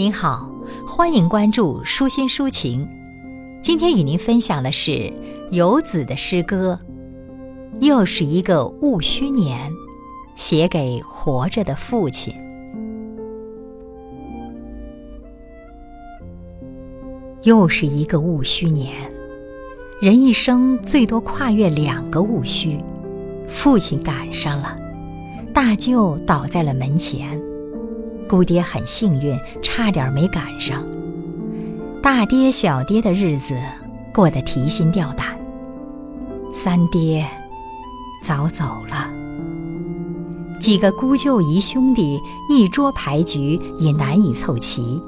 您好，欢迎关注舒心抒情。今天与您分享的是游子的诗歌，又是一个戊戌年，写给活着的父亲。又是一个戊戌年，人一生最多跨越两个戊戌，父亲赶上了，大舅倒在了门前。姑爹很幸运，差点没赶上。大爹、小爹的日子过得提心吊胆。三爹早走了，几个姑舅姨兄弟一桌牌局也难以凑齐，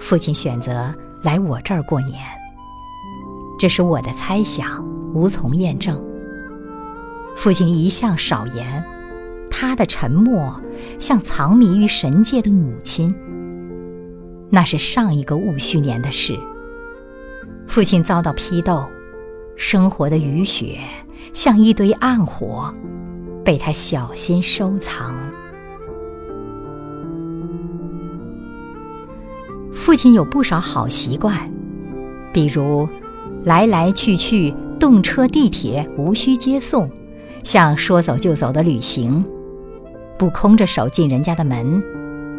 父亲选择来我这儿过年。这是我的猜想，无从验证。父亲一向少言。他的沉默像藏匿于神界的母亲。那是上一个戊戌年的事。父亲遭到批斗，生活的雨雪像一堆暗火，被他小心收藏。父亲有不少好习惯，比如来来去去，动车、地铁无需接送，像说走就走的旅行。不空着手进人家的门，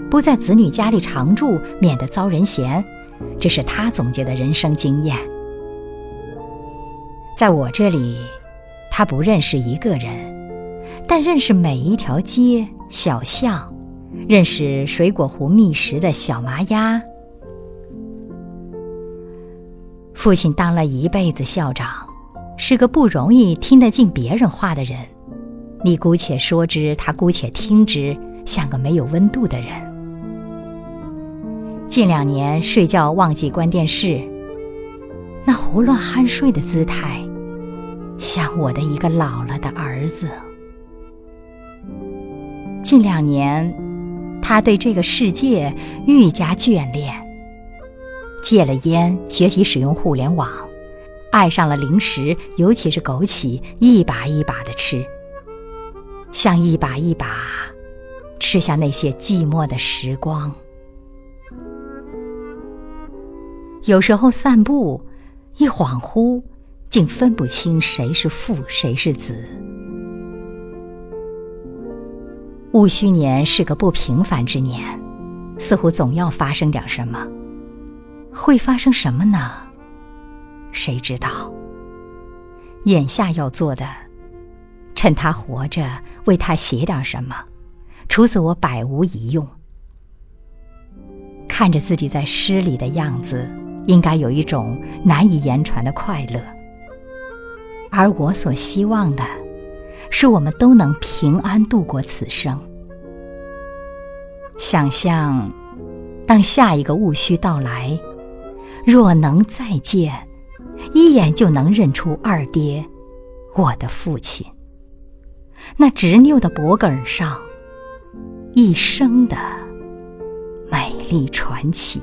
不在子女家里常住，免得遭人嫌，这是他总结的人生经验。在我这里，他不认识一个人，但认识每一条街小巷，认识水果湖觅食的小麻鸭。父亲当了一辈子校长，是个不容易听得进别人话的人。你姑且说之，他姑且听之，像个没有温度的人。近两年睡觉忘记关电视，那胡乱酣睡的姿态，像我的一个老了的儿子。近两年，他对这个世界愈加眷恋，戒了烟，学习使用互联网，爱上了零食，尤其是枸杞，一把一把的吃。像一把一把吃下那些寂寞的时光。有时候散步，一恍惚，竟分不清谁是父，谁是子。戊戌年是个不平凡之年，似乎总要发生点什么。会发生什么呢？谁知道？眼下要做的，趁他活着。为他写点什么，除此我百无一用。看着自己在诗里的样子，应该有一种难以言传的快乐。而我所希望的，是我们都能平安度过此生。想象，当下一个戊戌到来，若能再见，一眼就能认出二爹，我的父亲。那执拗的脖梗上，一生的美丽传奇。